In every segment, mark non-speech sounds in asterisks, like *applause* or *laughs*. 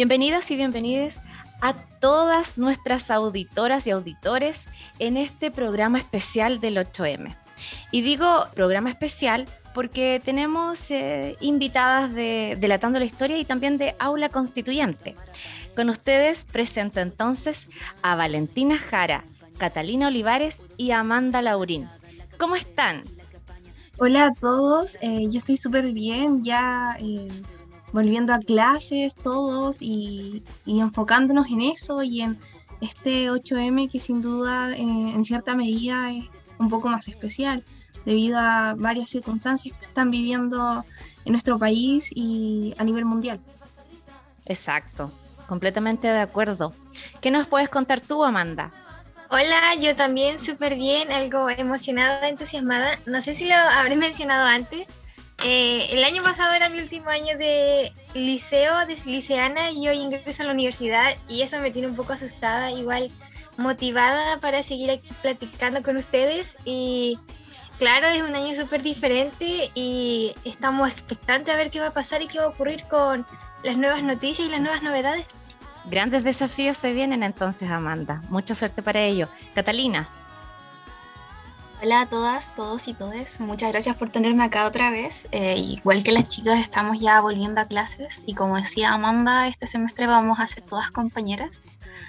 Bienvenidas y bienvenidas a todas nuestras auditoras y auditores en este programa especial del 8M. Y digo programa especial porque tenemos eh, invitadas de Delatando la Historia y también de Aula Constituyente. Con ustedes presento entonces a Valentina Jara, Catalina Olivares y Amanda Laurín. ¿Cómo están? Hola a todos, eh, yo estoy súper bien, ya eh, volviendo a clases todos y, enfocándonos en eso y en este 8M que sin duda eh, en cierta medida es un poco más especial debido a varias circunstancias que se están viviendo en nuestro país y a nivel mundial. Exacto, completamente de acuerdo. ¿Qué nos puedes contar tú, Amanda? Hola, yo también súper bien, algo emocionada, entusiasmada. No sé si lo habré mencionado antes. Eh, el año pasado era mi último año de liceo, de liceana, y hoy ingreso a la universidad y eso me tiene un poco asustada, igual motivada para seguir aquí platicando con ustedes. Y claro, es un año súper diferente y estamos expectantes a ver qué va a pasar y qué va a ocurrir con las nuevas noticias y las nuevas novedades. Grandes desafíos se vienen entonces, Amanda. Mucha suerte para ello. Catalina. Hola a todas, todos y todes. Muchas gracias por tenerme acá otra vez. Eh, igual que las chicas, estamos ya volviendo a clases y como decía Amanda, este semestre vamos a ser todas compañeras.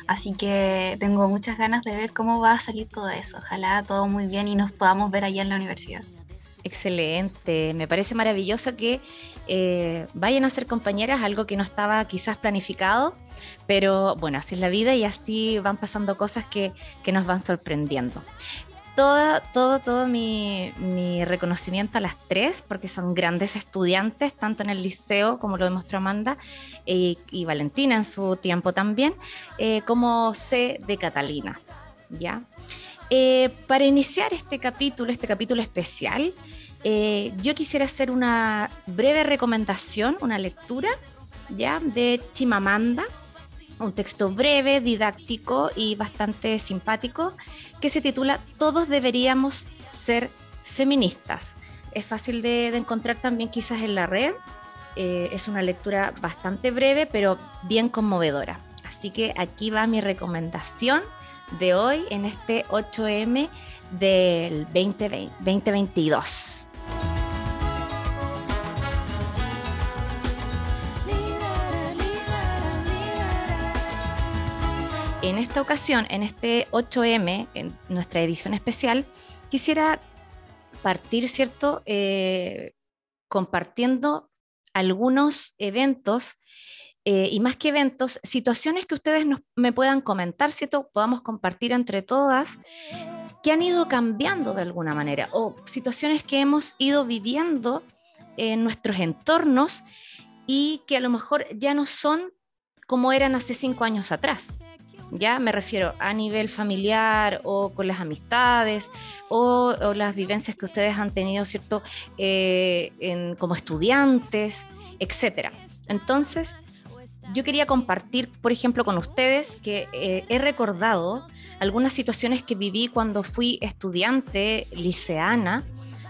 Así que tengo muchas ganas de ver cómo va a salir todo eso. Ojalá todo muy bien y nos podamos ver allá en la universidad. Excelente, me parece maravilloso que eh, vayan a ser compañeras, algo que no estaba quizás planificado, pero bueno, así es la vida y así van pasando cosas que, nos van sorprendiendo. Todo, todo, todo mi, reconocimiento a las tres, porque son grandes estudiantes, tanto en el liceo, como lo demostró Amanda, y Valentina en su tiempo también, eh, como C de Catalina. ¿ya? Eh, para iniciar este capítulo, este capítulo especial, eh, yo quisiera hacer una breve recomendación, una lectura ya de Chimamanda, un texto breve, didáctico y bastante simpático que se titula Todos deberíamos ser feministas. Es fácil de, encontrar también quizás en la red. Eh, es una lectura bastante breve, pero bien conmovedora. Así que aquí va mi recomendación de hoy en este 8M del 2022. En esta ocasión, en este 8M, en nuestra edición especial, quisiera partir, ¿cierto?, eh, compartiendo algunos eventos eh, y más que eventos, situaciones que ustedes me puedan comentar, ¿cierto? Podamos compartir entre todas que han ido cambiando de alguna manera o situaciones que hemos ido viviendo en nuestros entornos y que a lo mejor ya no son como eran hace cinco años atrás. Ya me refiero a nivel familiar o con las amistades o, las vivencias que ustedes han tenido, ¿cierto? Eh, como estudiantes, etcétera. Entonces, yo quería compartir, por ejemplo, con ustedes que eh, he recordado algunas situaciones que viví cuando fui estudiante liceana,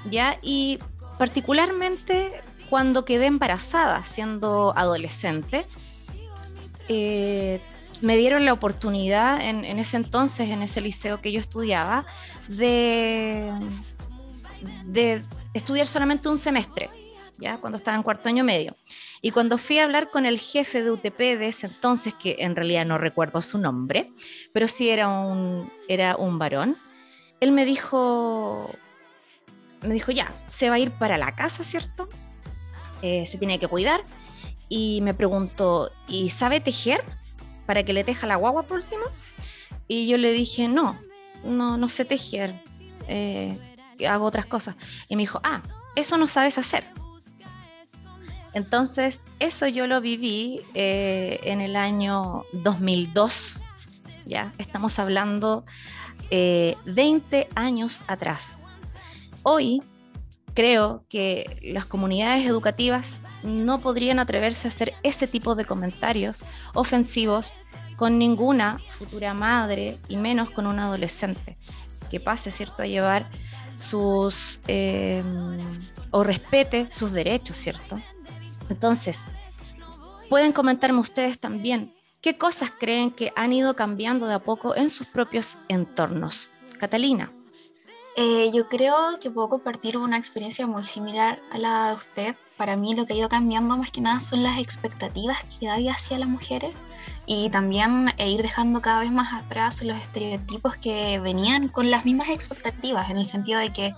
¿ya? Y particularmente cuando quedé embarazada siendo adolescente. Eh, me dieron la oportunidad en, ese entonces, en ese liceo que yo estudiaba, de, estudiar solamente un semestre, ¿ya? cuando estaba en cuarto año medio. Y cuando fui a hablar con el jefe de UTP de ese entonces, que en realidad no recuerdo su nombre, pero sí era un, era un varón, él me dijo, me dijo, ya, se va a ir para la casa, ¿cierto? Eh, se tiene que cuidar. Y me preguntó, ¿y sabe tejer? Para que le teja la guagua por último. Y yo le dije, no, no, no sé tejer. Eh, hago otras cosas. Y me dijo, ah, eso no sabes hacer. Entonces, eso yo lo viví eh, en el año 2002, ¿ya? Estamos hablando 20 eh, años atrás. Hoy creo que las comunidades educativas no podrían atreverse a hacer ese tipo de comentarios ofensivos con ninguna futura madre y menos con un adolescente que pase, ¿cierto?, a llevar sus, eh, o respete sus derechos, ¿cierto? Entonces, pueden comentarme ustedes también qué cosas creen que han ido cambiando de a poco en sus propios entornos. Catalina. Eh, yo creo que puedo compartir una experiencia muy similar a la de usted. Para mí lo que ha ido cambiando más que nada son las expectativas que hay hacia las mujeres y también e ir dejando cada vez más atrás los estereotipos que venían con las mismas expectativas, en el sentido de que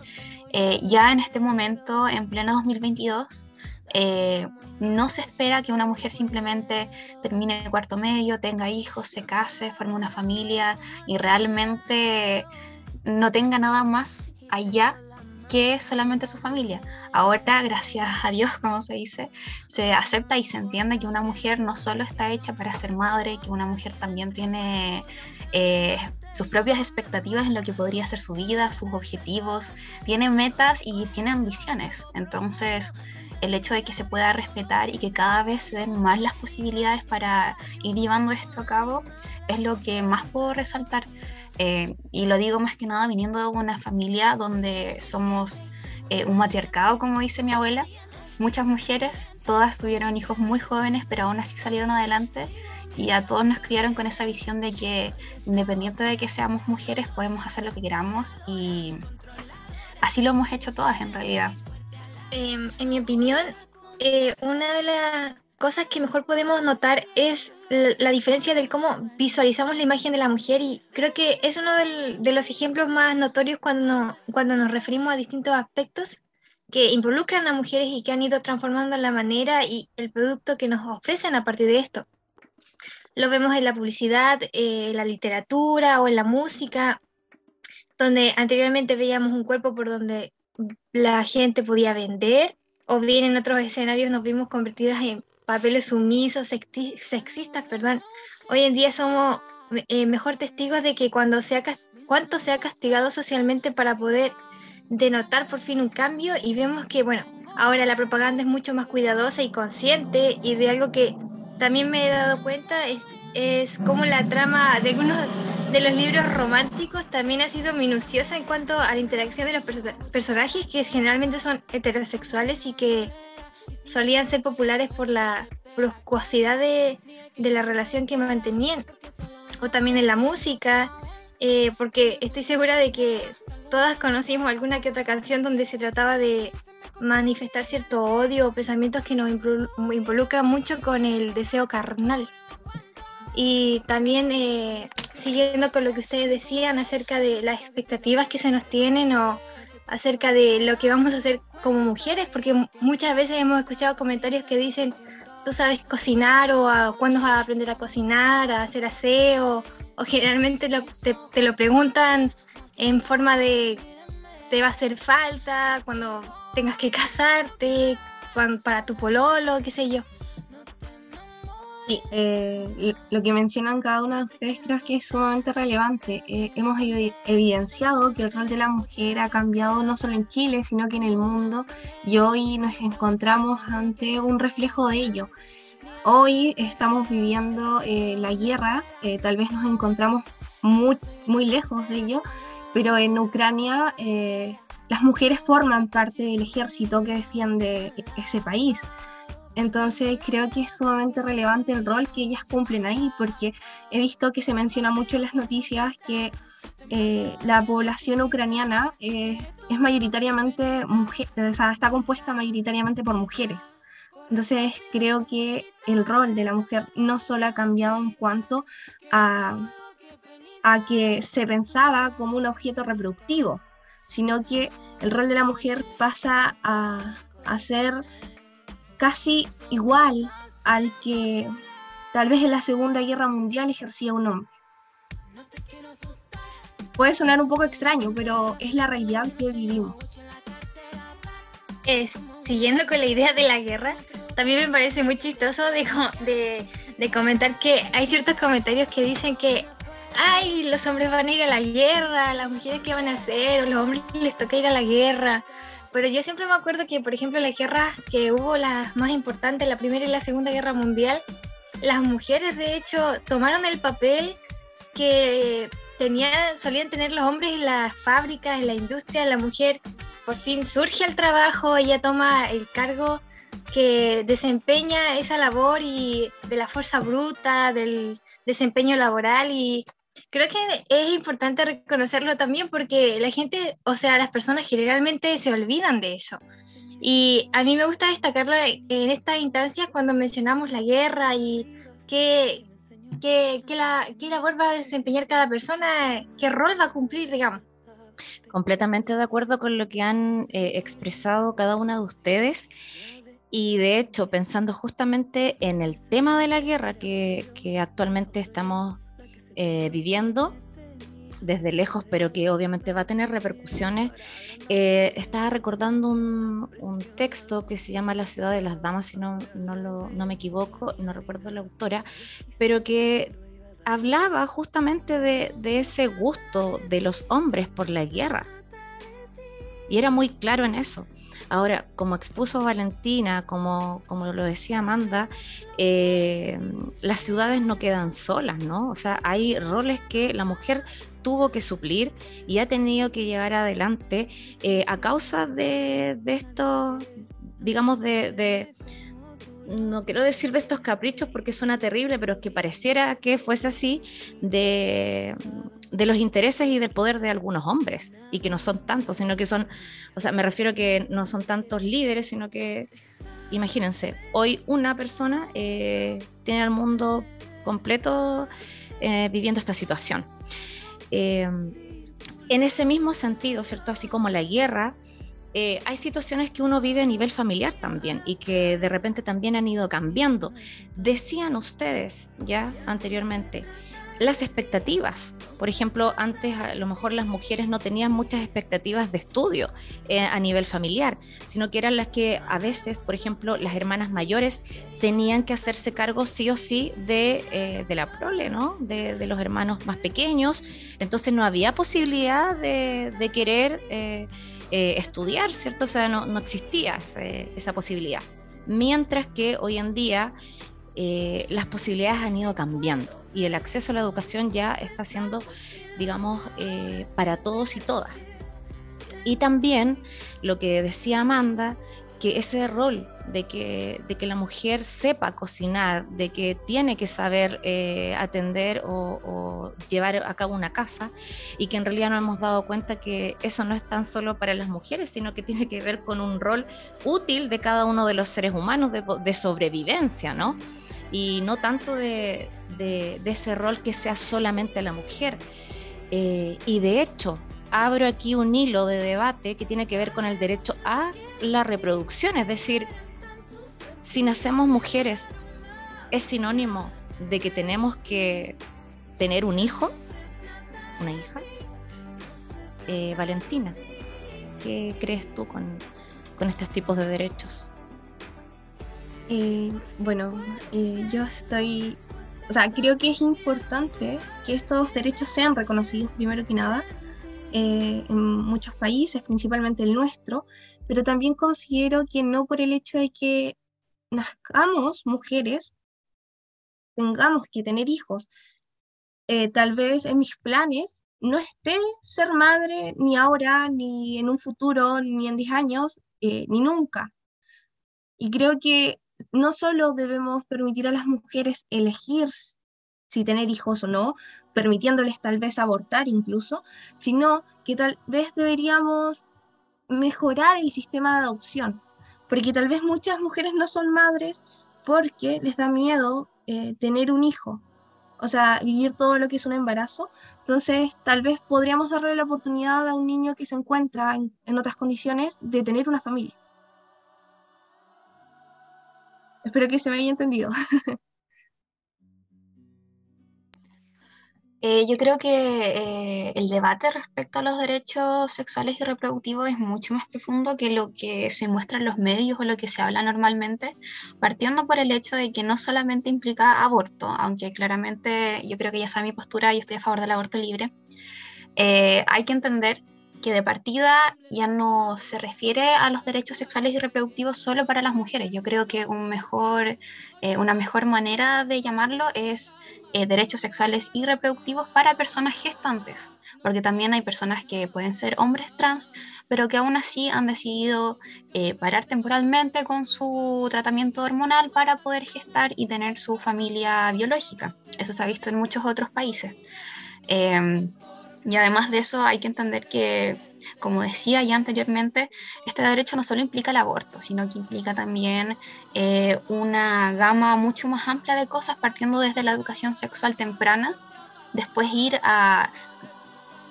eh, ya en este momento, en pleno 2022, eh, no se espera que una mujer simplemente termine el cuarto medio, tenga hijos, se case, forme una familia y realmente no tenga nada más allá que solamente su familia. Ahora, gracias a Dios, *laughs* como se dice, se acepta y se entiende que una mujer no solo está hecha para ser madre, que una mujer también tiene eh, sus propias expectativas en lo que podría ser su vida, sus objetivos, tiene metas y tiene ambiciones. Entonces, el hecho de que se pueda respetar y que cada vez se den más las posibilidades para ir llevando esto a cabo es lo que más puedo resaltar. Eh, y lo digo más que nada viniendo de una familia donde somos eh, un matriarcado, como dice mi abuela. Muchas mujeres, todas tuvieron hijos muy jóvenes, pero aún así salieron adelante y a todos nos criaron con esa visión de que independiente de que seamos mujeres podemos hacer lo que queramos y así lo hemos hecho todas en realidad. Em, en mi opinión, eh, una de las cosas que mejor podemos notar es la diferencia del cómo visualizamos la imagen de la mujer y creo que es uno de los ejemplos más notorios cuando, cuando nos referimos a distintos aspectos que involucran a mujeres y que han ido transformando la manera y el producto que nos ofrecen a partir de esto. Lo vemos en la publicidad, en eh, la literatura o en la música, donde anteriormente veíamos un cuerpo por donde la gente podía vender, o bien en otros escenarios nos vimos convertidas en papeles sumisos, sexistas, perdón. Hoy en día somos eh, mejor testigos de que cuando se ha, cuánto se ha castigado socialmente para poder denotar por fin un cambio y vemos que, bueno, ahora la propaganda es mucho más cuidadosa y consciente y de algo que también me he dado cuenta es, es como la trama de algunos de los libros románticos también ha sido minuciosa en cuanto a la interacción de los personajes que generalmente son heterosexuales y que solían ser populares por la bruscosidad de, la relación que mantenían. O también en la música, eh, porque estoy segura de que todas conocimos alguna que otra canción donde se trataba de manifestar cierto odio o pensamientos que nos involucran mucho con el deseo carnal. Y también eh, siguiendo con lo que ustedes decían acerca de las expectativas que se nos tienen o acerca de lo que vamos a hacer como mujeres, porque muchas veces hemos escuchado comentarios que dicen, tú sabes cocinar o a, cuándo vas a aprender a cocinar, a hacer aseo, o generalmente te, lo preguntan en forma de, te va a hacer falta cuando tengas que casarte, para tu pololo, qué sé yo. Eh, lo que mencionan cada uno de ustedes creo que es sumamente relevante. Eh, hemos evidenciado que el rol de la mujer ha cambiado no solo en Chile, sino que en el mundo y hoy nos encontramos ante un reflejo de ello. Hoy estamos viviendo eh, la guerra, tal vez nos encontramos muy, muy lejos de ello, pero en Ucrania las mujeres forman parte del ejército que defiende ese país. Entonces creo que es sumamente relevante el rol que ellas cumplen ahí, porque he visto que se menciona mucho en las noticias que eh, la población ucraniana eh, es mayoritariamente mujer, o sea, está compuesta mayoritariamente por mujeres. Entonces creo que el rol de la mujer no solo ha cambiado en cuanto a, a que se pensaba como un objeto reproductivo, sino que el rol de la mujer pasa a, a ser casi igual al que tal vez en la Segunda Guerra Mundial ejercía un hombre. Puede sonar un poco extraño, pero es la realidad que vivimos. siguiendo con la idea de la guerra, también me parece muy chistoso de, de, comentar que hay ciertos comentarios que dicen que ay, los hombres van a ir a la guerra, las mujeres qué van a hacer, los hombres les toca ir a la guerra. Pero yo siempre me acuerdo que, por ejemplo, las guerras que hubo, las más importantes, la Primera y la Segunda Guerra Mundial, las mujeres, de hecho, tomaron el papel que tenía, solían tener los hombres en las fábricas, en la industria. La mujer por fin surge al trabajo, ella toma el cargo que desempeña esa labor y de la fuerza bruta, del desempeño laboral y creo que es importante reconocerlo también porque la gente, o sea, las personas generalmente se olvidan de eso. Y a mí me gusta destacarlo en estas instancias cuando mencionamos la guerra y qué, qué, la, qué labor va a desempeñar cada persona, qué rol va a cumplir, digamos. Completamente de acuerdo con lo que han eh, expresado cada una de ustedes. Y de hecho, pensando justamente en el tema de la guerra que actualmente estamos eh, viviendo desde lejos, pero que obviamente va a tener repercusiones. Eh, estaba recordando un, texto que se llama La ciudad de las damas, si no, no, lo, me equivoco, no recuerdo la autora, pero que hablaba justamente de ese gusto de los hombres por la guerra. Y era muy claro en eso. Ahora, como expuso Valentina, como, como lo decía Amanda, eh, las ciudades no quedan solas, ¿no? O sea, hay roles que la mujer tuvo que suplir y ha tenido que llevar adelante eh, a causa de, de estos, digamos, de, no quiero decir de estos caprichos porque suena terrible, pero es que pareciera que fuese así, de, de los intereses y del poder de algunos hombres, y que no son tantos, sino que son, o sea, me refiero que no son tantos líderes, sino que, imagínense, hoy una persona eh, tiene al mundo completo eh, viviendo esta situación. Eh, en ese mismo sentido, ¿cierto? Así como la guerra, hay situaciones que uno vive a nivel familiar también y que de repente también han ido cambiando. Decían ustedes ya anteriormente, las expectativas. Por ejemplo, antes a lo mejor las mujeres no tenían muchas expectativas de estudio eh, a nivel familiar, sino que eran las que a veces, por ejemplo, las hermanas mayores tenían que hacerse cargo sí o sí de, eh, de la prole, ¿no? De, los hermanos más pequeños. Entonces no había posibilidad de, querer eh, estudiar, ¿cierto? O sea, no, no existía esa posibilidad. Mientras que hoy en día eh, las posibilidades han ido cambiando y el acceso a la educación ya está siendo, digamos, eh, para todos y todas. Y también lo que decía Amanda, que ese rol de que, de que la mujer sepa cocinar, de que tiene que saber eh, atender o, llevar a cabo una casa y que en realidad no hemos dado cuenta que eso no es tan solo para las mujeres, sino que tiene que ver con un rol útil de cada uno de los seres humanos de, sobrevivencia, ¿no? Y no tanto de, de, ese rol que sea solamente la mujer. Eh, y de hecho, abro aquí un hilo de debate que tiene que ver con el derecho a la reproducción, es decir, si nacemos mujeres, ¿es sinónimo de que tenemos que tener un hijo? ¿Una hija? Eh, Valentina, ¿qué crees tú con, estos tipos de derechos? Eh, bueno, eh, yo estoy, o sea, creo que es importante que estos derechos sean reconocidos primero que nada, eh, en muchos países, principalmente el nuestro, pero también considero que no por el hecho de que nazcamos mujeres, tengamos que tener hijos. Eh, tal vez en mis planes no esté ser madre ni ahora, ni en un futuro, ni en 10 años, eh, ni nunca. Y creo que no solo debemos permitir a las mujeres elegir si tener hijos o no, permitiéndoles tal vez abortar incluso, sino que tal vez deberíamos mejorar el sistema de adopción, porque tal vez muchas mujeres no son madres porque les da miedo eh, tener un hijo, o sea, vivir todo lo que es un embarazo. Entonces, tal vez podríamos darle la oportunidad a un niño que se encuentra en otras condiciones de tener una familia. Espero que se me haya entendido. *laughs* Eh, yo creo que eh, el debate respecto a los derechos sexuales y reproductivos es mucho más profundo que lo que se muestra en los medios o lo que se habla normalmente, partiendo por el hecho de que no solamente implica aborto, aunque claramente yo creo que ya sabe mi postura, yo estoy a favor del aborto libre, eh, hay que entender que de partida ya no se refiere a los derechos sexuales y reproductivos solo para las mujeres. Yo creo que eh, una mejor manera de llamarlo es eh, derechos sexuales y reproductivos para personas gestantes, porque también hay personas que pueden ser hombres trans, pero que aún así han decidido eh, parar temporalmente con su tratamiento hormonal para poder gestar y tener su familia biológica. Eso se ha visto en muchos otros países. Y además de eso hay que entender que, como decía ya anteriormente, este derecho no solo implica el aborto, sino que implica también eh, una gama mucho más amplia de cosas, partiendo desde la educación sexual temprana, después ir a,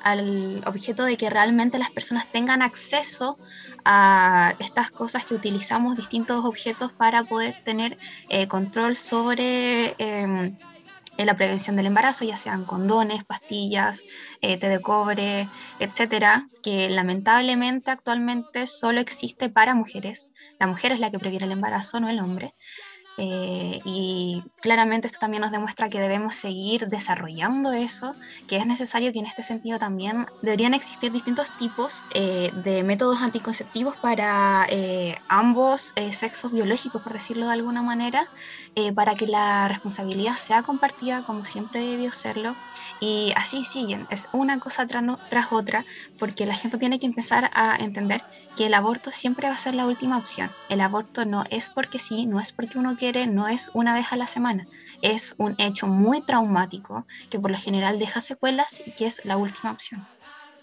al objeto de que realmente las personas tengan acceso a estas cosas que utilizamos, distintos objetos para poder tener eh, control sobre em, en la prevención del embarazo, ya sean condones, pastillas, eh, té de cobre, etcétera, que lamentablemente actualmente solo existe para mujeres. La mujer es la que previene el embarazo, no el hombre. Eh, y claramente esto también nos demuestra que debemos seguir desarrollando eso, que es necesario que en este sentido también deberían existir distintos tipos eh, de métodos anticonceptivos para eh, ambos sexos biológicos, por decirlo de alguna manera, para que la responsabilidad sea compartida como siempre debió serlo. Y así siguen, es una cosa tras otra, porque la gente tiene que empezar a entender que el aborto siempre va a ser la última opción. El aborto no es porque sí, no es porque uno no es una vez a la semana. Es un hecho muy traumático que por lo general deja secuelas y que es la última opción.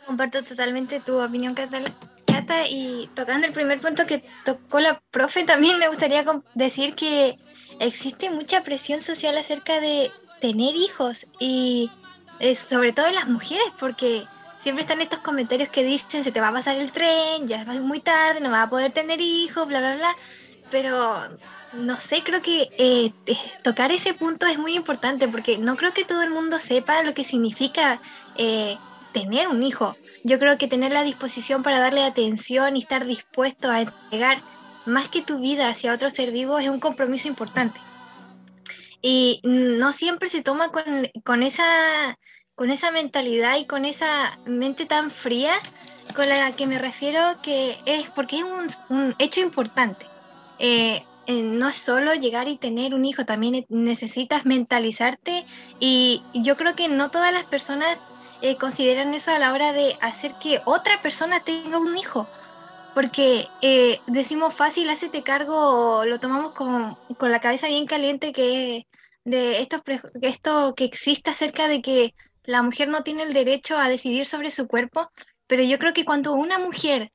Comparto totalmente tu opinión, Cata, y tocando el primer punto que tocó la profe, también me gustaría decir que existe mucha presión social acerca de tener hijos y eh, sobre todo en las mujeres, porque siempre están estos comentarios que dicen se te va a pasar el tren, ya es muy tarde, no vas a poder tener hijos, bla, bla, bla. Pero no sé, creo que eh, tocar ese punto es muy importante porque no creo que todo el mundo sepa lo que significa eh, tener un hijo. Yo creo que tener la disposición para darle atención y estar dispuesto a entregar más que tu vida hacia otro ser vivo es un compromiso importante. Y no siempre se toma con, con esa con esa mentalidad y con esa mente tan fría con la que me refiero que es porque es un, hecho importante. Eh, eh, no es solo llegar y tener un hijo, también necesitas mentalizarte y yo creo que no todas las personas eh, consideran eso a la hora de hacer que otra persona tenga un hijo. Porque decimos fácil, hacete cargo, lo tomamos con, con la cabeza bien caliente que de esto, esto que existe acerca de que la mujer no tiene el derecho a decidir sobre su cuerpo, pero yo creo que cuando una mujer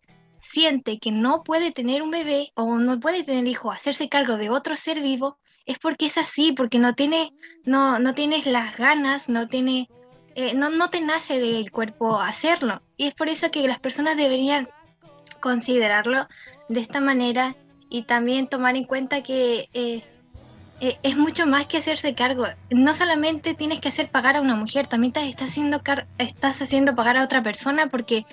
siente que no puede tener un bebé o no puede tener hijo, hacerse cargo de otro ser vivo, es porque es así, porque no tiene, no, no tienes las ganas, no tiene, eh, no, no te nace del cuerpo hacerlo. Y es por eso que las personas deberían considerarlo de esta manera y también tomar en cuenta que eh, eh, es mucho más que hacerse cargo. No solamente tienes que hacer pagar a una mujer, también estás haciendo, estás haciendo pagar a otra persona porque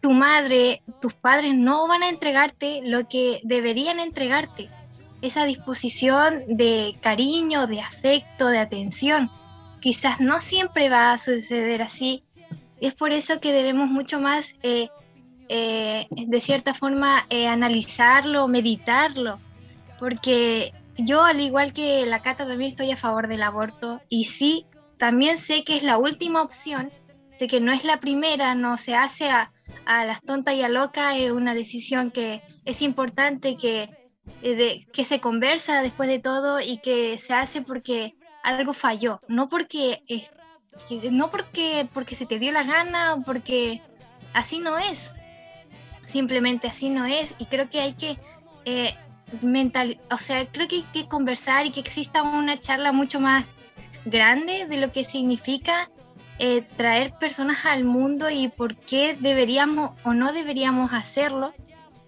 tu madre, tus padres no van a entregarte lo que deberían entregarte. Esa disposición de cariño, de afecto, de atención. Quizás no siempre va a suceder así. Es por eso que debemos mucho más, eh, eh, de cierta forma, analizarlo, meditarlo. Porque yo, al igual que la Cata, también estoy a favor del aborto y sí, también sé que es la última opción, sé que no es la primera, no se hace a, las tontas y a locas, es una decisión que es importante, que, eh, que se conversa después de todo y que se hace porque algo falló, no porque, no porque, porque se te dio la gana o porque así no es, simplemente así no es y creo que hay que... Eh, mental, o sea, creo que hay que conversar y que exista una charla mucho más grande de lo que significa eh, traer personas al mundo y por qué deberíamos o no deberíamos hacerlo.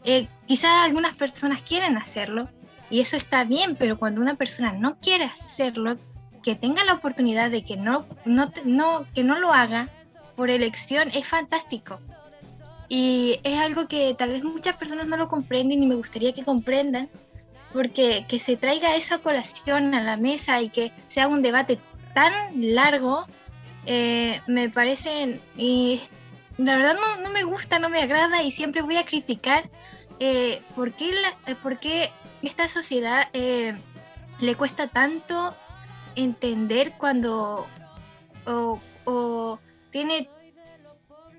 Eh, quizás algunas personas quieren hacerlo y eso está bien, pero cuando una persona no quiere hacerlo, que tenga la oportunidad de que no, no, no, que no lo haga por elección es fantástico. Y es algo que tal vez muchas personas no lo comprenden y me gustaría que comprendan, porque que se traiga esa colación a la mesa y que sea un debate tan largo, eh, me parece la verdad no, me gusta, no me agrada y siempre voy a criticar eh, por, qué la, por qué esta sociedad le cuesta tanto entender cuando o, tiene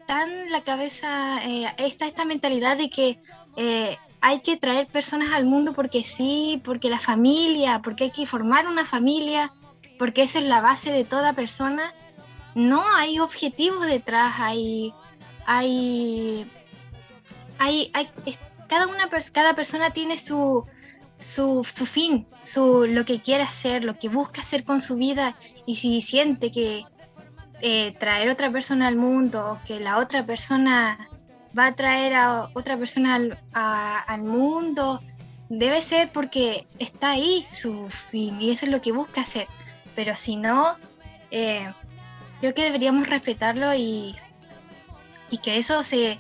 tan la cabeza eh, esta, esta mentalidad de que eh, hay que traer personas al mundo porque sí, porque la familia, porque hay que formar una familia, porque esa es la base de toda persona. No, hay objetivos detrás, hay, hay, hay, cada, una, cada persona tiene su, su, su, fin, su, lo que quiere hacer, lo que busca hacer con su vida y si siente que eh, traer otra persona al mundo, que la otra persona va a traer a otra persona al, mundo, debe ser porque está ahí su fin y eso es lo que busca hacer. Pero si no, eh, creo que deberíamos respetarlo y, y que eso se,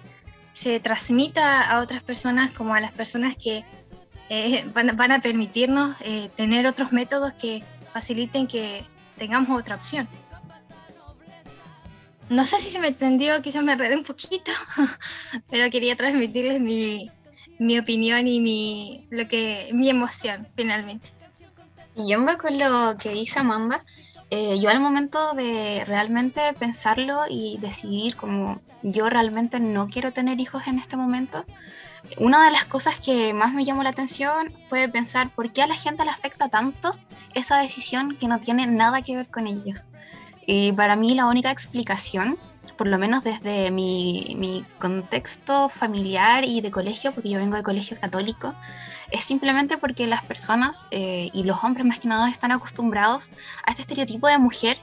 se transmita a otras personas como a las personas que eh, van, a permitirnos tener otros métodos que faciliten que tengamos otra opción. No sé si se me entendió, quizás me enredé un poquito, *laughs* pero quería transmitirles mi, mi opinión y mi, lo que, mi emoción finalmente. Siguiendo con lo que dice Amanda, eh, yo al momento de realmente pensarlo y decidir como yo realmente no quiero tener hijos en este momento, una de las cosas que más me llamó la atención fue pensar por qué a la gente le afecta tanto esa decisión que no tiene nada que ver con ellos. Y para mí la única explicación, por lo menos desde mi, mi, contexto familiar y de colegio, porque yo vengo de colegio católico, es simplemente porque las personas eh, y los hombres más que nada están acostumbrados a este estereotipo de mujer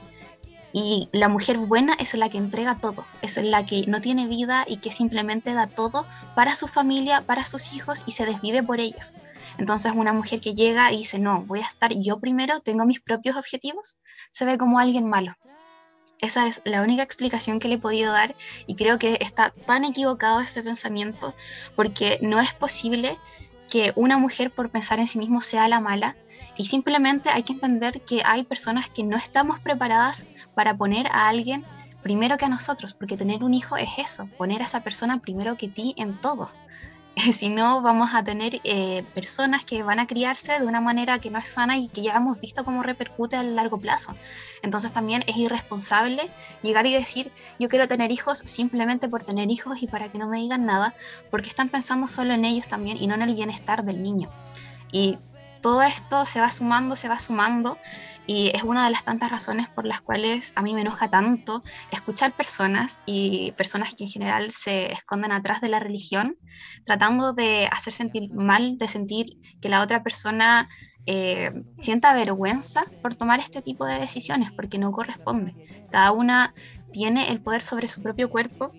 y la mujer buena es la que entrega todo, es la que no tiene vida y que simplemente da todo para su familia, para sus hijos y se desvive por ellos. Entonces una mujer que llega y dice, no, voy a estar yo primero, tengo mis propios objetivos, se ve como alguien malo. Esa es la única explicación que le he podido dar y creo que está tan equivocado ese pensamiento porque no es posible que una mujer por pensar en sí mismo sea la mala y simplemente hay que entender que hay personas que no estamos preparadas para poner a alguien primero que a nosotros, porque tener un hijo es eso, poner a esa persona primero que ti en todo. *laughs* si no vamos a tener eh, personas que van a criarse de una manera que no es sana y que ya hemos visto cómo repercute a largo plazo. Entonces también es irresponsable llegar y decir yo quiero tener hijos simplemente por tener hijos y para que no me digan nada, porque están pensando solo en ellos también y no en el bienestar del niño. Y todo esto se va sumando, se va sumando y es una de las tantas razones por las cuales a mí me enoja tanto escuchar personas y personas que en general se esconden atrás de la religión, tratando de hacer sentir mal, de sentir que la otra persona eh, sienta vergüenza por tomar este tipo de decisiones, porque no corresponde. Cada una tiene el poder sobre su propio cuerpo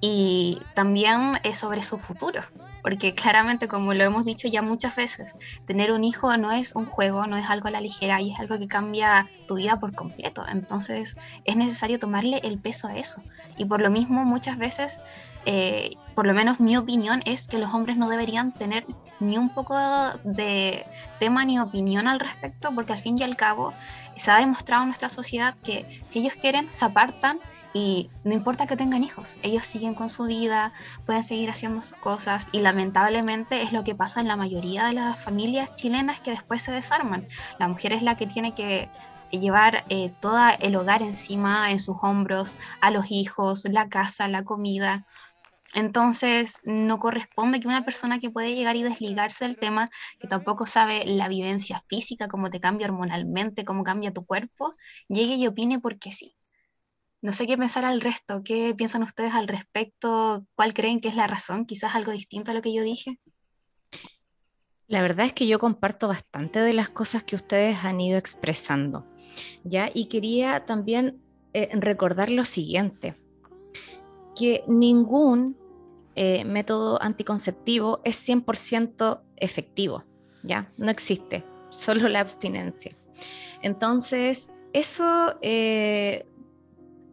y también es sobre su futuro, porque claramente, como lo hemos dicho ya muchas veces, tener un hijo no es un juego, no es algo a la ligera y es algo que cambia tu vida por completo. Entonces es necesario tomarle el peso a eso. Y por lo mismo muchas veces, eh, por lo menos mi opinión es que los hombres no deberían tener ni un poco de tema ni opinión al respecto, porque al fin y al cabo se ha demostrado en nuestra sociedad que si ellos quieren, se apartan y no importa que tengan hijos, ellos siguen con su vida, pueden seguir haciendo sus cosas y lamentablemente es lo que pasa en la mayoría de las familias chilenas que después se desarman. La mujer es la que tiene que llevar eh, todo el hogar encima, en sus hombros, a los hijos, la casa, la comida. Entonces, no corresponde que una persona que puede llegar y desligarse del tema, que tampoco sabe la vivencia física, cómo te cambia hormonalmente, cómo cambia tu cuerpo, llegue y opine porque sí. No sé qué pensar al resto, qué piensan ustedes al respecto, cuál creen que es la razón, quizás algo distinto a lo que yo dije. La verdad es que yo comparto bastante de las cosas que ustedes han ido expresando, ¿ya? Y quería también eh, recordar lo siguiente, que ningún eh, método anticonceptivo es 100% efectivo, ¿ya? No existe, solo la abstinencia. Entonces, eso eh,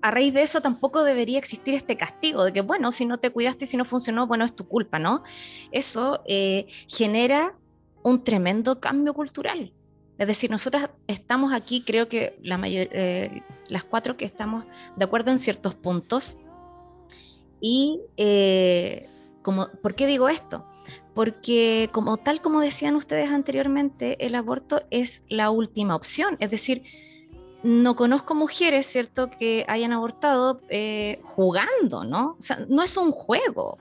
a raíz de eso tampoco debería existir este castigo de que, bueno, si no te cuidaste y si no funcionó, bueno, es tu culpa, ¿no? Eso eh, genera un tremendo cambio cultural. Es decir, nosotras estamos aquí, creo que la mayor, eh, las cuatro que estamos de acuerdo en ciertos puntos, Y, eh, como, ¿por qué digo esto? Porque como tal como decían ustedes anteriormente, el aborto es la última opción. Es decir, no conozco mujeres, ¿cierto?, que hayan abortado eh, jugando, ¿no? O sea, no es un juego.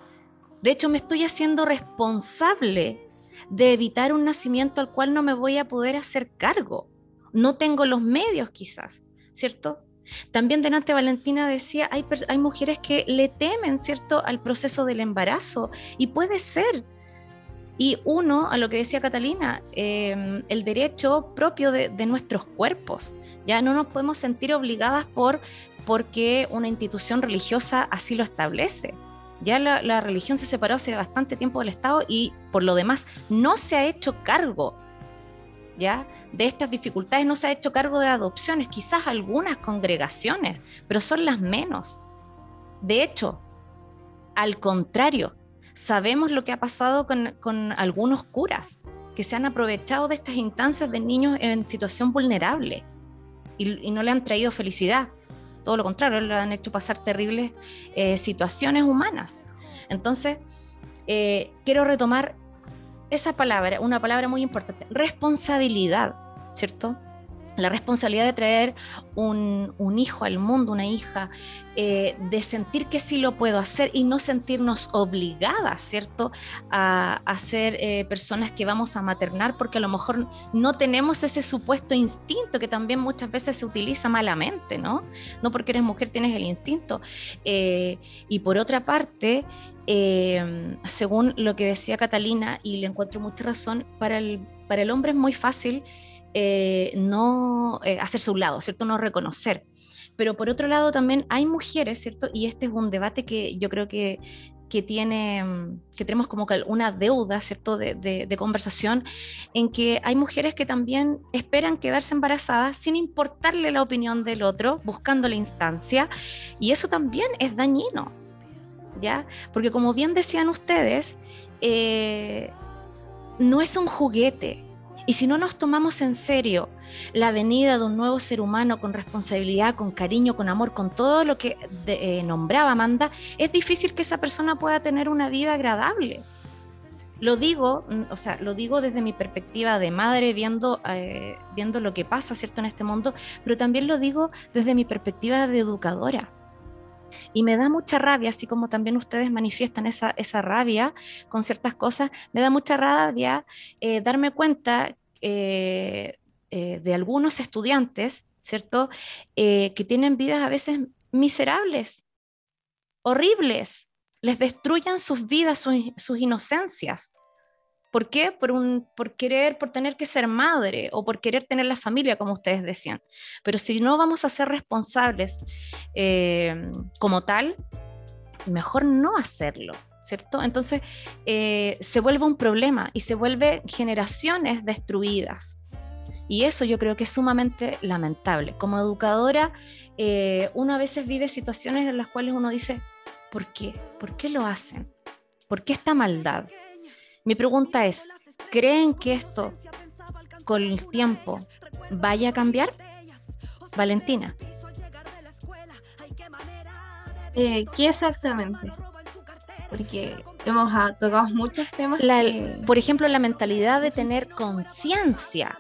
De hecho, me estoy haciendo responsable de evitar un nacimiento al cual no me voy a poder hacer cargo. No tengo los medios quizás, ¿cierto? También delante Valentina decía, hay, hay mujeres que le temen, ¿cierto?, al proceso del embarazo y puede ser. Y uno, a lo que decía Catalina, em, el derecho propio de, nuestros cuerpos. Ya no nos podemos sentir obligadas por porque una institución religiosa así lo establece. Ya la, la, religión se separó hace bastante tiempo del Estado y por lo demás no se ha hecho cargo ¿ya? de estas dificultades, no se ha hecho cargo de adopciones, quizás algunas congregaciones, pero son las menos. De hecho, al contrario, sabemos lo que ha pasado con, algunos curas que se han aprovechado de estas instancias de niños en situación vulnerable y, no le han traído felicidad. Todo lo contrario, le han hecho pasar terribles eh, situaciones humanas. Entonces, eh, quiero retomar esa palabra, una palabra muy importante, responsabilidad, ¿cierto? La responsabilidad de traer un, hijo al mundo, una hija, eh, de sentir que sí lo puedo hacer y no sentirnos obligadas, ¿cierto? A, ser eh, personas que vamos a maternar porque a lo mejor no tenemos ese supuesto instinto que también muchas veces se utiliza malamente, ¿no? No porque eres mujer tienes el instinto. Eh, y por otra parte, Em, según lo que decía Catalina, y le encuentro mucha razón, para el, para el hombre es muy fácil eh, no eh, hacerse un lado, ¿cierto? No reconocer. Pero por otro lado también hay mujeres, ¿cierto? Y este es un debate que yo creo que, que tiene, que tenemos como una deuda, ¿cierto?, de, de, conversación, en que hay mujeres que también esperan quedarse embarazadas sin importarle la opinión del otro, buscando la instancia, y eso también es dañino, ¿ya? Porque como bien decían ustedes, eh, no es un juguete. Y si no nos tomamos en serio la venida de un nuevo ser humano con responsabilidad, con cariño, con amor, con todo lo que eh, nombraba Amanda, es difícil que esa persona pueda tener una vida agradable. Lo digo, mm, o sea, lo digo desde mi perspectiva de madre, viendo, eh, viendo lo que pasa, ¿cierto?, en este mundo, pero también lo digo desde mi perspectiva de educadora. Y me da mucha rabia, así como también ustedes manifiestan esa, esa rabia con ciertas cosas, me da mucha rabia eh, darme cuenta eh, eh, de algunos estudiantes, ¿cierto? que tienen vidas a veces miserables, horribles, les destruyan sus vidas, sus inocencias. ¿Por qué? Por, un, querer, por tener que ser madre o por querer tener la familia, como ustedes decían. Pero si no vamos a ser responsables eh, como tal, mejor no hacerlo, ¿cierto? Entonces eh, se vuelve un problema y se vuelve generaciones destruidas. Y eso yo creo que es sumamente lamentable. Como educadora, eh, uno a veces vive situaciones en las cuales uno dice, ¿por qué? ¿Por qué lo hacen? ¿Por qué esta maldad? Mi pregunta es, ¿creen que esto con el tiempo vaya a cambiar? Valentina. Eh, ¿Qué exactamente? Porque hemos tocado muchos temas. Por ejemplo, la mentalidad de tener conciencia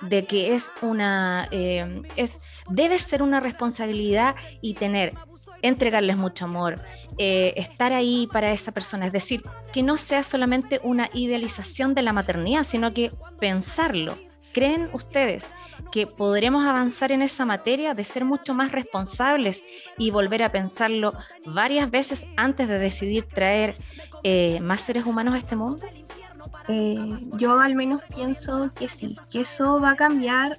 de que es una eh, es debe ser una responsabilidad y tener entregarles mucho amor, eh, estar ahí para esa persona. Es decir, que no sea solamente una idealización de la maternidad, sino que pensarlo. ¿Creen ustedes que podremos avanzar en esa materia de ser mucho más responsables y volver a pensarlo varias veces antes de decidir traer eh, más seres humanos a este mundo? Eh, yo al menos pienso que sí, que eso va a cambiar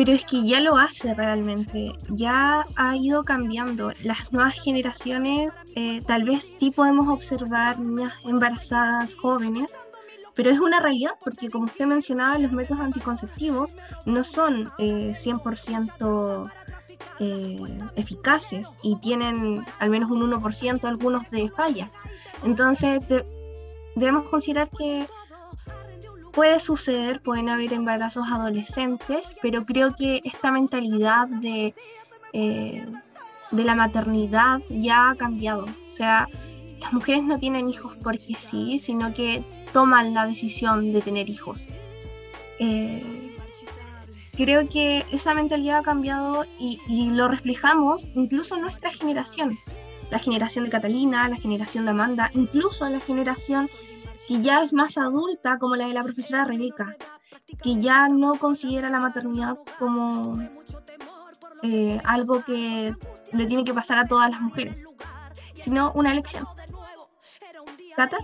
pero es que ya lo hace realmente, ya ha ido cambiando. Las nuevas generaciones, eh, tal vez sí podemos observar niñas embarazadas, jóvenes, pero es una realidad porque como usted mencionaba, los métodos anticonceptivos no son 100% eh, eh, eficaces y tienen al menos un 1% algunos de falla. Entonces debemos considerar que Puede suceder, pueden haber embarazos adolescentes, pero creo que esta mentalidad de, eh, de la maternidad ya ha cambiado. O sea, las mujeres no tienen hijos porque sí, sino que toman la decisión de tener hijos. Eh, creo que esa mentalidad ha cambiado y, lo reflejamos incluso en nuestra generación. La generación de Catalina, la generación de Amanda, incluso la generación que ya es más adulta como la de la profesora Rebeca, que ya no considera la maternidad como eh, algo que le tiene que pasar a todas las mujeres, sino una elección. ¿Cata?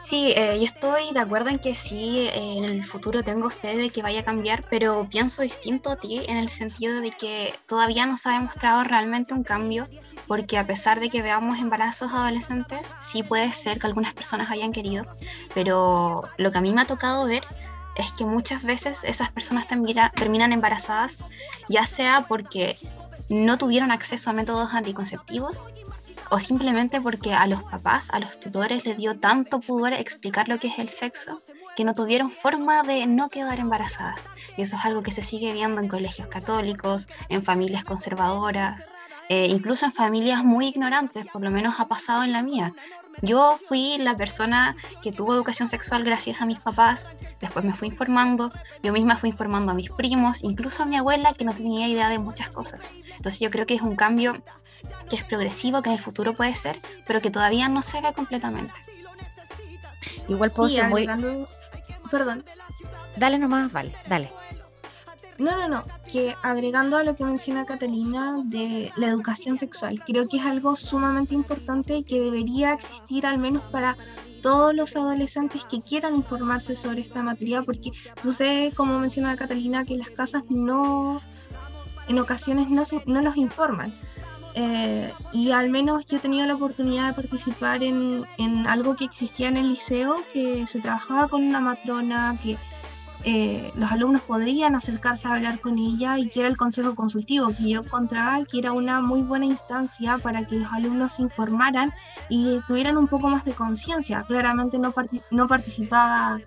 Sí, eh, yo estoy de acuerdo en que sí, eh, en el futuro tengo fe de que vaya a cambiar, pero pienso distinto a ti en el sentido de que todavía no se ha demostrado realmente un cambio, porque a pesar de que veamos embarazos adolescentes, sí puede ser que algunas personas hayan querido, pero lo que a mí me ha tocado ver es que muchas veces esas personas terminan embarazadas, ya sea porque no tuvieron acceso a métodos anticonceptivos o simplemente porque a los papás, a los tutores les dio tanto pudor explicar lo que es el sexo que no tuvieron forma de no quedar embarazadas. Y eso es algo que se sigue viendo en colegios católicos, en familias conservadoras, eh, incluso en familias muy ignorantes, por lo menos ha pasado en la mía. Yo fui la persona que tuvo educación sexual gracias a mis papás, después me fui informando, yo misma fui informando a mis primos, incluso a mi abuela que no tenía idea de muchas cosas. Entonces yo creo que es un cambio que es progresivo, que en el futuro puede ser, pero que todavía no se ve completamente. Igual puedo ser muy... Perdón. Dale nomás, vale, dale. No, no, no, que agregando a lo que menciona Catalina de la educación sexual, creo que es algo sumamente importante y que debería existir al menos para todos los adolescentes que quieran informarse sobre esta materia, porque sucede, como menciona Catalina, que las casas no, en ocasiones no, se, no los informan. Eh, y al menos yo he tenido la oportunidad de participar en, en algo que existía en el liceo, que se trabajaba con una matrona, que eh, los alumnos podrían acercarse a hablar con ella y que era el consejo consultivo, que yo encontraba que era una muy buena instancia para que los alumnos se informaran y tuvieran un poco más de conciencia. Claramente no, no participaba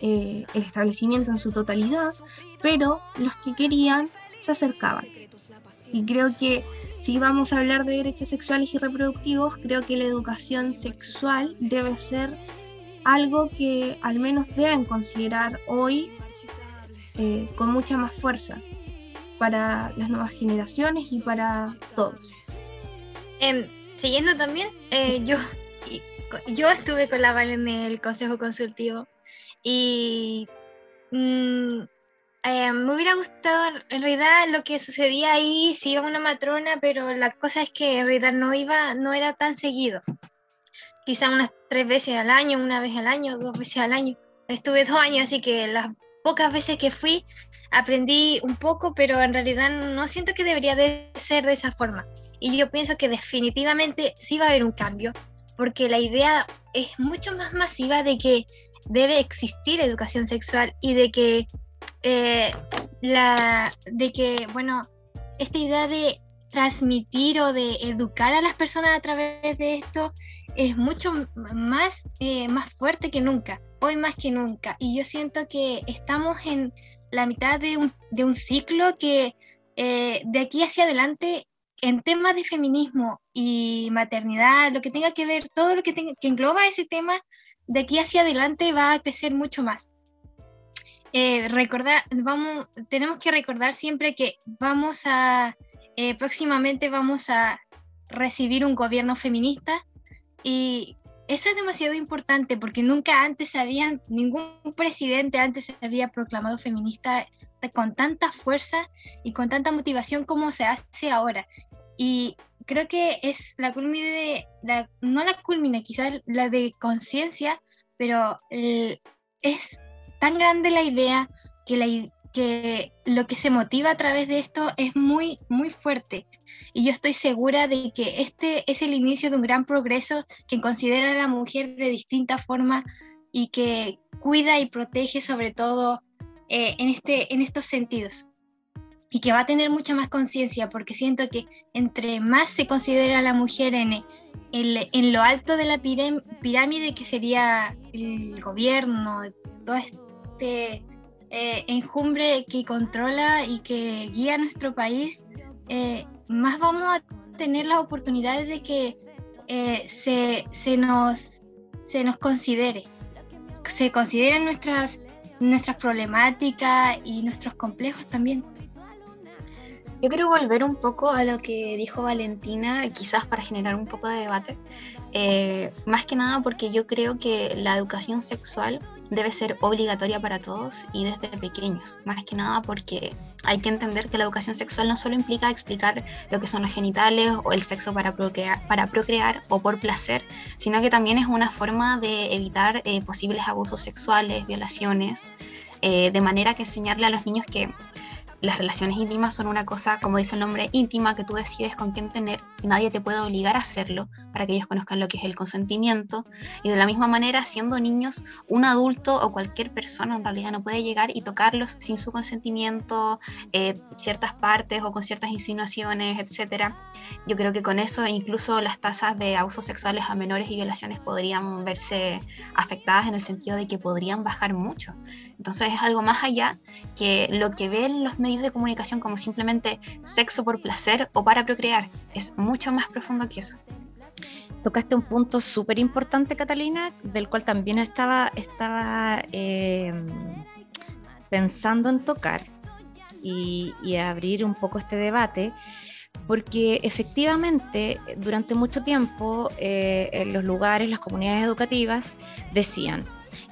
eh, el establecimiento en su totalidad, pero los que querían se acercaban. Y creo que si vamos a hablar de derechos sexuales y reproductivos, creo que la educación sexual debe ser algo que al menos deben considerar hoy eh, con mucha más fuerza para las nuevas generaciones y para todos. Em, siguiendo también, eh, yo, yo estuve con la Val en el Consejo Consultivo y mm, eh, me hubiera gustado, en realidad lo que sucedía ahí, sí iba una matrona, pero la cosa es que en realidad no iba, no era tan seguido quizá unas tres veces al año, una vez al año, dos veces al año. Estuve dos años, así que las pocas veces que fui aprendí un poco, pero en realidad no siento que debería de ser de esa forma. Y yo pienso que definitivamente sí va a haber un cambio, porque la idea es mucho más masiva de que debe existir educación sexual y de que eh, la de que bueno esta idea de transmitir o de educar a las personas a través de esto es mucho más, eh, más fuerte que nunca, hoy más que nunca. Y yo siento que estamos en la mitad de un, de un ciclo que eh, de aquí hacia adelante, en temas de feminismo y maternidad, lo que tenga que ver, todo lo que, tenga, que engloba ese tema, de aquí hacia adelante va a crecer mucho más. Eh, recordar, vamos, tenemos que recordar siempre que vamos a, próximamente vamos a recibir un gobierno feminista y eso es demasiado importante porque nunca antes había, ningún presidente antes se había proclamado feminista con tanta fuerza y con tanta motivación como se hace ahora. Y creo que es la culmine, la, no la culmine, quizás la de conciencia, pero es tan grande la idea que la, que lo que se motiva a través de esto es muy, muy fuerte. Y yo estoy segura de que este es el inicio de un gran progreso que considera a la mujer de distinta forma y que cuida y protege sobre todo eh, en, este, en estos sentidos. Y que va a tener mucha más conciencia porque siento que entre más se considera a la mujer en, en lo alto de la pirámide que sería el gobierno, todo este eh, enjumbre que controla y que guía nuestro país, eh, más vamos a tener las oportunidades de que eh, se, se, nos, se nos considere, se consideren nuestras, nuestras problemáticas y nuestros complejos también. Yo quiero volver un poco a lo que dijo Valentina, quizás para generar un poco de debate. Eh, más que nada porque yo creo que la educación sexual debe ser obligatoria para todos y desde pequeños. Más que nada porque hay que entender que la educación sexual no solo implica explicar lo que son los genitales o el sexo para procrear, para procrear o por placer, sino que también es una forma de evitar eh, posibles abusos sexuales, violaciones, eh, de manera que enseñarle a los niños que las relaciones íntimas son una cosa, como dice el nombre, íntima, que tú decides con quién tener, y nadie te puede obligar a hacerlo para que ellos conozcan lo que es el consentimiento. Y de la misma manera, siendo niños, un adulto o cualquier persona en realidad no puede llegar y tocarlos sin su consentimiento, eh, ciertas partes o con ciertas insinuaciones, etc. Yo creo que con eso incluso las tasas de abusos sexuales a menores y violaciones podrían verse afectadas en el sentido de que podrían bajar mucho. Entonces es algo más allá que lo que ven los medios de comunicación como simplemente sexo por placer o para procrear. Es mucho más profundo que eso. Tocaste un punto súper importante, Catalina, del cual también estaba, eh, pensando en tocar y, abrir un poco este debate porque efectivamente durante mucho tiempo eh, los lugares, las comunidades educativas decían,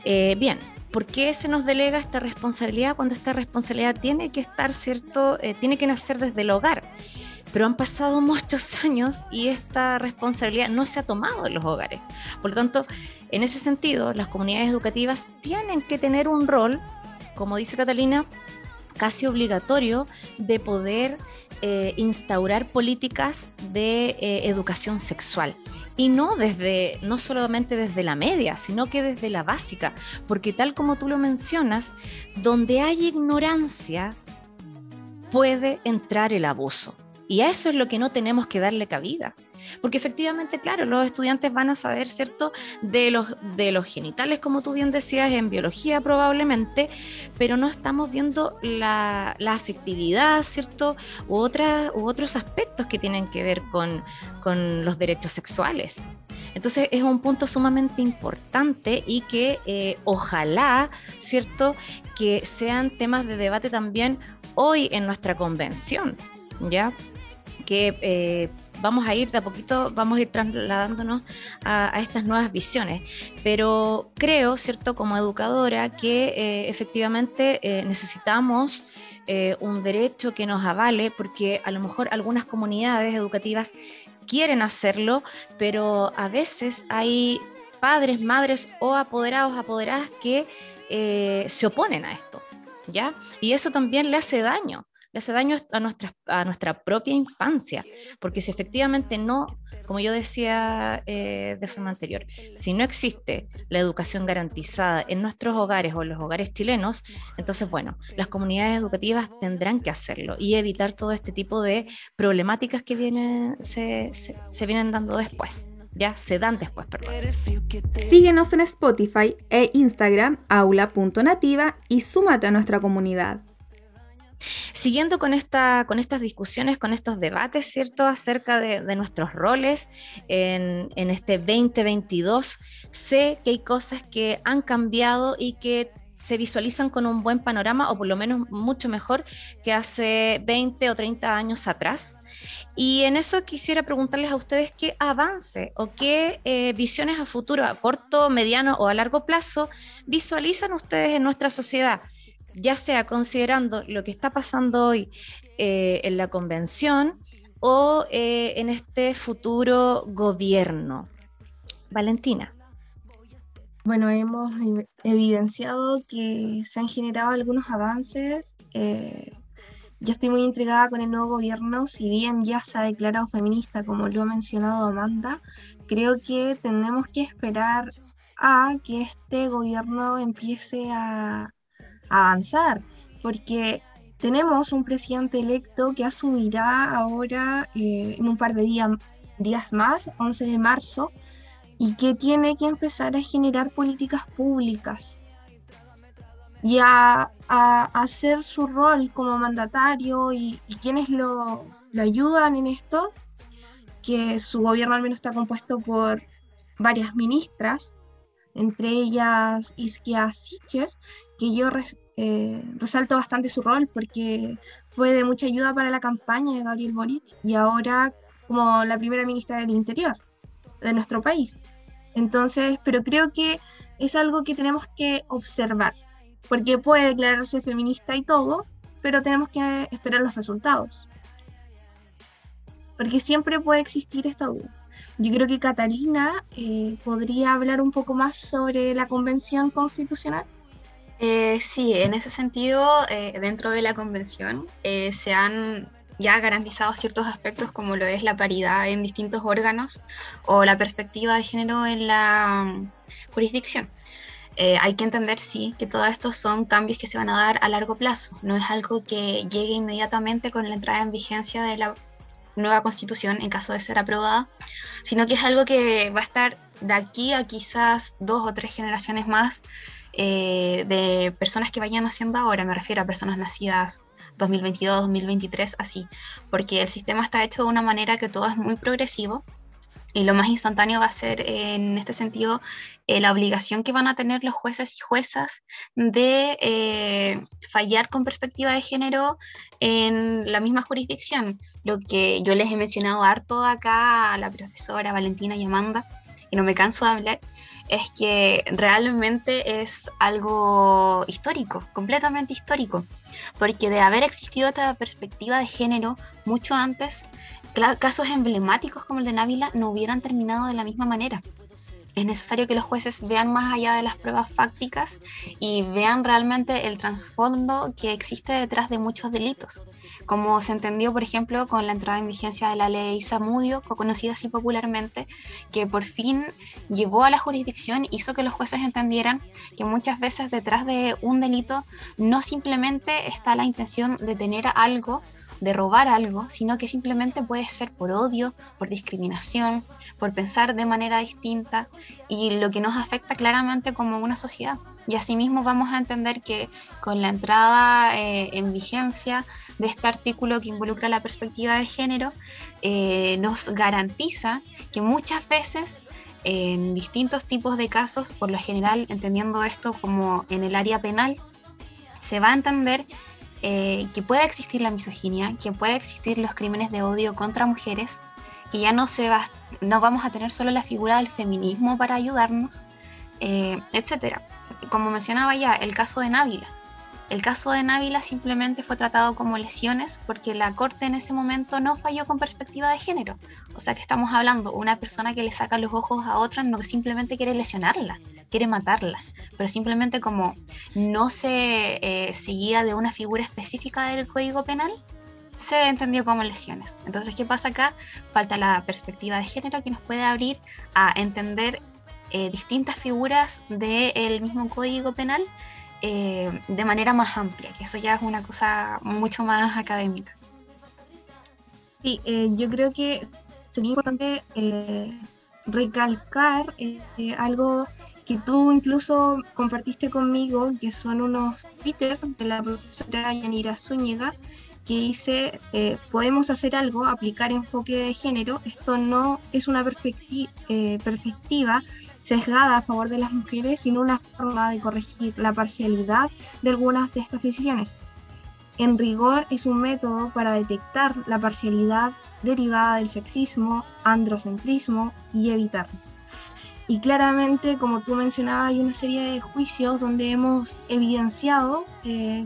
eh, bien, ¿por qué se nos delega esta responsabilidad cuando esta responsabilidad tiene que estar, cierto, eh, tiene que nacer desde el hogar? Pero han pasado muchos *laughs* años y esta responsabilidad no se ha tomado en los hogares. Por lo tanto, en ese sentido, las comunidades educativas tienen que tener un rol, como dice Catalina, casi obligatorio de poder eh, instaurar políticas de eh, educación sexual. Y no desde no solamente desde la media sino que desde la básica. Porque tal como tú lo mencionas donde hay ignorancia puede entrar el abuso. Y a eso es lo que no tenemos que darle cabida porque efectivamente, claro, los estudiantes van a saber, ¿cierto?, de los, de los genitales, como tú bien decías, en biología probablemente, pero no estamos viendo la, afectividad, ¿cierto?, u, otra, u otros aspectos que tienen que ver con, los derechos sexuales. Entonces es un punto sumamente importante y que eh, ojalá, ¿cierto?, que sean temas de debate también hoy en nuestra convención, ¿ya? Que eh, vamos a ir de a poquito, vamos a ir trasladándonos a, estas nuevas visiones. Pero creo, ¿cierto?, como educadora, que eh, efectivamente eh, necesitamos eh, un derecho que nos avale, porque a lo mejor algunas comunidades educativas quieren hacerlo, pero a veces hay padres, madres o apoderados, apoderadas que se oponen a esto. ¿Ya? Y eso también le hace daño hace daño a nuestra, a nuestra propia infancia, porque si efectivamente no, como yo decía eh, de forma anterior, si no existe la educación garantizada en nuestros hogares o en los hogares chilenos, entonces, bueno, las comunidades educativas tendrán que hacerlo y evitar todo este tipo de problemáticas que vienen, se, se vienen dando después ya se dan después, perdón. Síguenos en Spotify e Instagram aula.nativa y súmate a nuestra comunidad. Siguiendo con, esta, con estas discusiones, con estos debates, ¿cierto?, acerca de, nuestros roles en, este 2022, sé que hay cosas que han cambiado y que se visualizan con un buen panorama o por lo menos mucho mejor que hace 20 o 30 años atrás. Y en eso quisiera preguntarles a ustedes qué avance o qué eh, visiones a futuro, a corto, mediano o a largo plazo, visualizan ustedes en nuestra sociedad ya sea considerando lo que está pasando hoy eh, en la convención o eh, en este futuro gobierno. Valentina. Bueno, hemos evidenciado que se han generado algunos avances. Eh, yo estoy muy intrigada con el nuevo gobierno, si bien ya se ha declarado feminista, como lo ha mencionado Amanda, creo que tenemos que esperar a que este gobierno empiece a, avanzar, porque tenemos un presidente electo que asumirá ahora eh, en un par de días, días más, 11 de marzo, y que tiene que empezar a generar políticas públicas y a, hacer su rol como mandatario y, quienes lo, lo ayudan en esto, que su gobierno al menos está compuesto por varias ministras, entre ellas Isquia Siches, que yo eh, resalto bastante su rol porque fue de mucha ayuda para la campaña de Gabriel Boric y ahora como la primera ministra del Interior de nuestro país. Entonces, pero creo que es algo que tenemos que observar, porque puede declararse feminista y todo, pero tenemos que esperar los resultados. Porque siempre puede existir esta duda. Yo creo que Catalina eh, podría hablar un poco más sobre la Convención Constitucional. Eh, sí, en ese sentido, eh, dentro de la convención eh, se han ya garantizado ciertos aspectos como lo es la paridad en distintos órganos o la perspectiva de género en la mm, jurisdicción. hay que entender, sí, que todos estos son cambios que se van a dar a largo plazo. No es algo que llegue inmediatamente con la entrada en vigencia de la nueva constitución en caso de ser aprobada, sino que es algo que va a estar de aquí a quizás dos o tres generaciones más eh, de personas que vayan naciendo ahora, me refiero a personas nacidas 2022, 2023, así, porque el sistema está hecho de una manera que todo es muy progresivo y lo más instantáneo va a ser en este sentido eh, la obligación que van a tener los jueces y juezas de eh, fallar con perspectiva de género en la misma jurisdicción. Lo que yo les he mencionado harto acá a la profesora Valentina y Amanda, y no me canso de hablar, es que realmente es algo histórico, completamente histórico, porque de haber existido esta perspectiva de género mucho antes, casos emblemáticos como el de Návila no hubieran terminado de la misma manera es necesario que los jueces vean más allá de las pruebas fácticas y vean realmente el trasfondo que existe detrás de muchos delitos, como se entendió, por ejemplo, con la entrada en vigencia de la ley Samudio, conocida así popularmente, que por fin llevó a la jurisdicción, hizo que los jueces entendieran que muchas veces detrás de un delito no simplemente está la intención de tener algo de robar algo, sino que simplemente puede ser por odio, por discriminación, por pensar de manera distinta y lo que nos afecta claramente como una sociedad. Y asimismo vamos a entender que con la entrada eh, en vigencia de este artículo que involucra la perspectiva de género, eh, nos garantiza que muchas veces en distintos tipos de casos, por lo general entendiendo esto como en el área penal, se va a entender eh, que pueda existir la misoginia, que pueda existir los crímenes de odio contra mujeres, que ya no, se va, no vamos a tener solo la figura del feminismo para ayudarnos, eh, etc. Como mencionaba ya, el caso de Návila. El caso de Návila simplemente fue tratado como lesiones porque la corte en ese momento no falló con perspectiva de género. O sea que estamos hablando de una persona que le saca los ojos a otra no simplemente quiere lesionarla, quiere matarla, pero simplemente como no se eh, seguía de una figura específica del Código Penal, se entendió como lesiones. Entonces, ¿qué pasa acá? Falta la perspectiva de género que nos puede abrir a entender eh, distintas figuras del mismo Código Penal eh, de manera más amplia, que eso ya es una cosa mucho más académica. Sí, eh, yo creo que sería importante eh, recalcar algo que tú incluso compartiste conmigo, que son unos Twitter de la profesora Yanira Zúñiga, que dice, podemos hacer algo, aplicar enfoque de género, esto no es una perspectiva sesgada a favor de las mujeres, sino una forma de corregir la parcialidad de algunas de estas decisiones. En rigor es un método para detectar la parcialidad derivada del sexismo, androcentrismo y evitarlo. Y claramente, como tú mencionabas, hay una serie de juicios donde hemos evidenciado eh,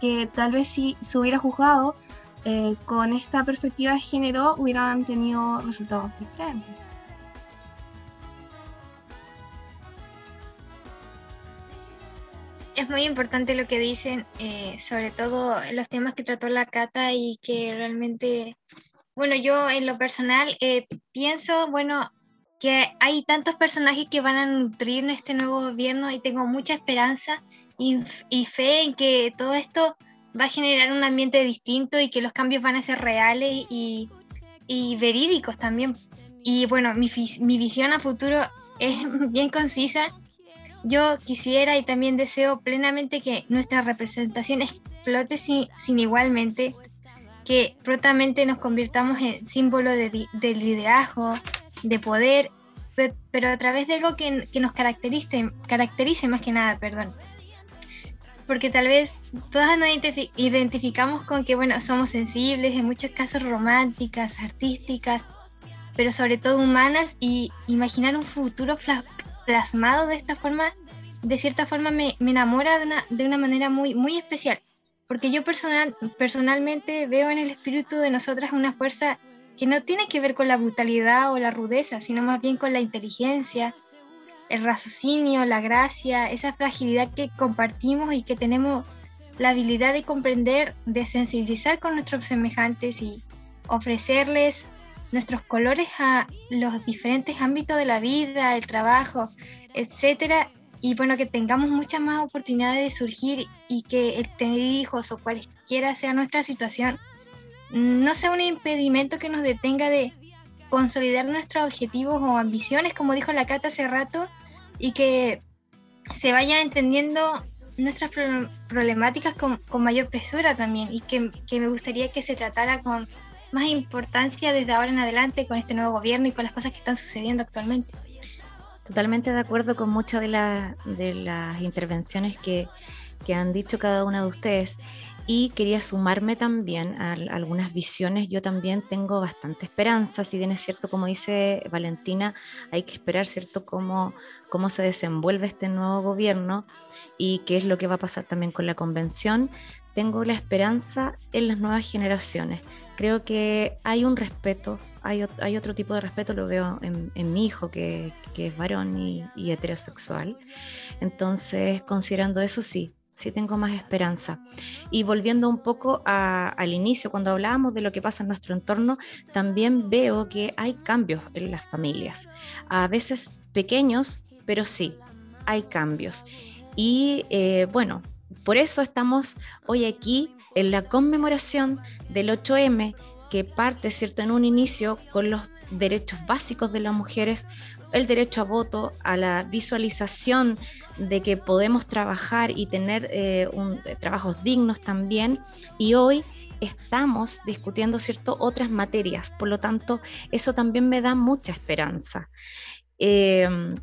que tal vez si se hubiera juzgado eh, con esta perspectiva de género hubieran tenido resultados diferentes. Es muy importante lo que dicen, eh, sobre todo los temas que trató la Cata y que realmente, bueno, yo en lo personal eh, pienso, bueno, que hay tantos personajes que van a nutrir este nuevo gobierno y tengo mucha esperanza y, fe en que todo esto va a generar un ambiente distinto y que los cambios van a ser reales y, y verídicos también. Y bueno, mi, mi visión a futuro es *laughs* bien concisa yo quisiera y también deseo plenamente que nuestra representación explote sin, igualmente que prontamente nos convirtamos en símbolo de, liderazgo, de poder, pero, a través de algo que, nos caracterice, caracterice más que nada, perdón. Porque tal vez todas nos identificamos con que, bueno, somos sensibles, en muchos casos románticas, artísticas, pero sobre todo humanas y imaginar un futuro plasmado de esta forma, de cierta forma me, enamora de una, de una manera muy, muy especial. Porque yo personal, personalmente veo en el espíritu de nosotras una fuerza que no tiene que ver con la brutalidad o la rudeza, sino más bien con la inteligencia, el raciocinio, la gracia, esa fragilidad que compartimos y que tenemos la habilidad de comprender, de sensibilizar con nuestros semejantes y ofrecerles nuestros colores a los diferentes ámbitos de la vida, el trabajo, etcétera, y bueno, que tengamos muchas más oportunidades de surgir y que el tener hijos o cualquiera sea nuestra situación no sea un impedimento que nos detenga de consolidar nuestros objetivos o ambiciones, como dijo la Cata hace rato, y que se vaya entendiendo nuestras problemáticas con, con, mayor presura también y que, que me gustaría que se tratara con más importancia desde ahora en adelante con este nuevo gobierno y con las cosas que están sucediendo actualmente. Totalmente de acuerdo con muchas de, de las intervenciones que, han dicho cada una de ustedes y quería sumarme también a, algunas visiones. Yo también tengo bastante esperanza, si bien es cierto, como dice Valentina, hay que esperar, ¿cierto?, cómo, cómo se desenvuelve este nuevo gobierno y qué es lo que va a pasar también con la convención. Tengo la esperanza en las nuevas generaciones. Creo que hay un respeto hay, otro tipo de respeto, lo veo en, mi hijo, que, es varón y, heterosexual. Entonces, considerando eso, sí, sí tengo más esperanza. Y volviendo un poco al inicio, cuando hablábamos de lo que pasa en nuestro entorno, también veo que hay cambios en las familias. A veces pequeños, pero sí, hay cambios. Y eh, bueno, por eso estamos hoy aquí en la conmemoración del 8M, que parte, ¿cierto?, en un inicio con los derechos básicos de las mujeres, el derecho a voto, a la visualización de que podemos trabajar y tener eh, eh, trabajos dignos también. Y hoy estamos discutiendo cierto otras materias, por lo tanto, eso también me da mucha esperanza. Em,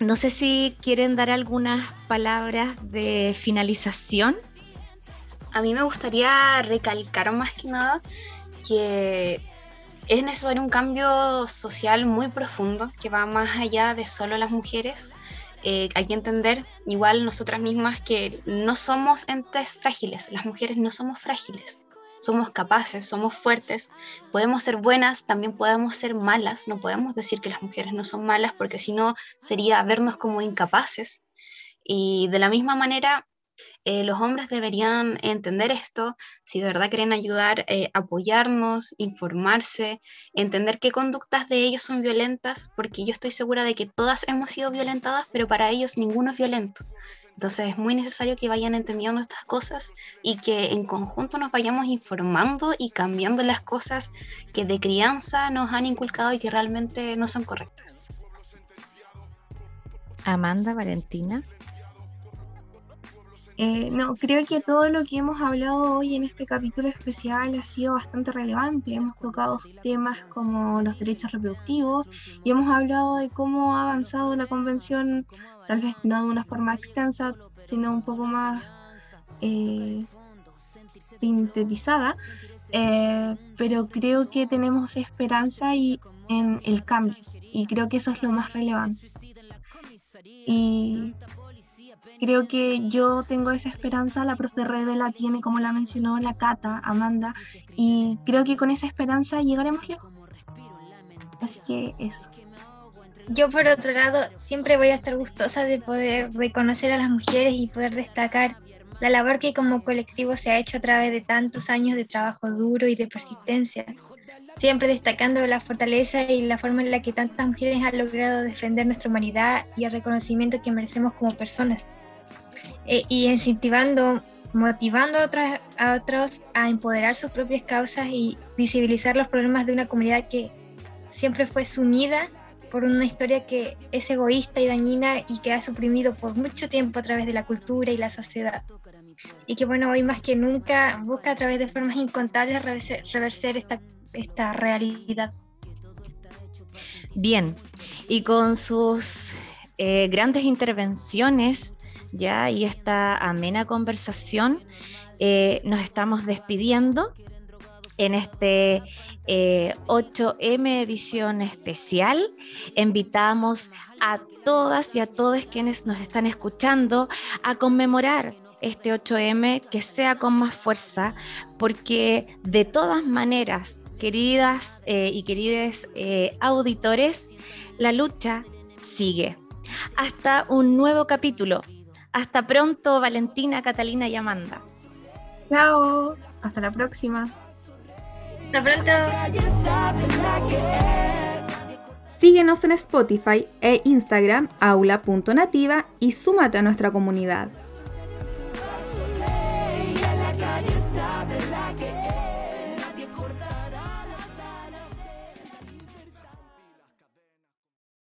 no sé si quieren dar algunas palabras de finalización. A mí me gustaría recalcar más que nada que es necesario un cambio social muy profundo que va más allá de solo las mujeres. Eh, hay que entender, igual nosotras mismas, que no somos entes frágiles, las mujeres no somos frágiles, somos capaces, somos fuertes, podemos ser buenas, también podemos ser malas, no podemos decir que las mujeres no son malas porque si no sería vernos como incapaces. Y de la misma manera, eh, los hombres deberían entender esto, si de verdad quieren ayudar, eh, apoyarnos, informarse, entender qué conductas de ellos son violentas, porque yo estoy segura de que todas hemos sido violentadas, pero para ellos ninguno es violento. Entonces es muy necesario que vayan entendiendo estas cosas y que en conjunto nos vayamos informando y cambiando las cosas que de crianza nos han inculcado y que realmente no son correctas. Amanda, Valentina. Eh, no, creo que todo lo que hemos hablado hoy en este capítulo especial ha sido bastante relevante. Hemos tocado temas como los derechos reproductivos y hemos hablado de cómo ha avanzado la convención, tal vez no de una forma extensa, sino un poco más eh, sintetizada. Eh, pero creo que tenemos esperanza y, en el cambio y creo que eso es lo más relevante. Y creo que yo tengo esa esperanza, la profe Rebe la tiene, como la mencionó la Cata, Amanda, y creo que con esa esperanza llegaremos lejos. Así que eso. Yo por otro lado siempre voy a estar gustosa de poder reconocer a las mujeres y poder destacar la labor que como colectivo se ha hecho a través de tantos años de trabajo duro y de persistencia, siempre destacando la fortaleza y la forma en la que tantas mujeres han logrado defender nuestra humanidad y el reconocimiento que merecemos como personas. Eh, y incentivando, motivando a, a otros a empoderar sus propias causas y visibilizar los problemas de una comunidad que siempre fue sumida por una historia que es egoísta y dañina y que ha suprimido por mucho tiempo a través de la cultura y la sociedad. Y que bueno, hoy más que nunca busca a través de formas incontables reverser, esta, esta realidad. Bien, y con sus eh, grandes intervenciones ya y esta amena conversación, eh, nos estamos despidiendo en este 8M eh, edición especial. Invitamos a todas y a todos quienes nos están escuchando a conmemorar este 8M que sea con más fuerza, porque de todas maneras, queridas eh, y queridos auditores, la lucha sigue. Hasta un nuevo capítulo. Hasta pronto, Valentina, Catalina y Amanda. Chao, hasta la próxima. Hasta pronto. Síguenos en Spotify e Instagram aula.nativa y súmate a nuestra comunidad.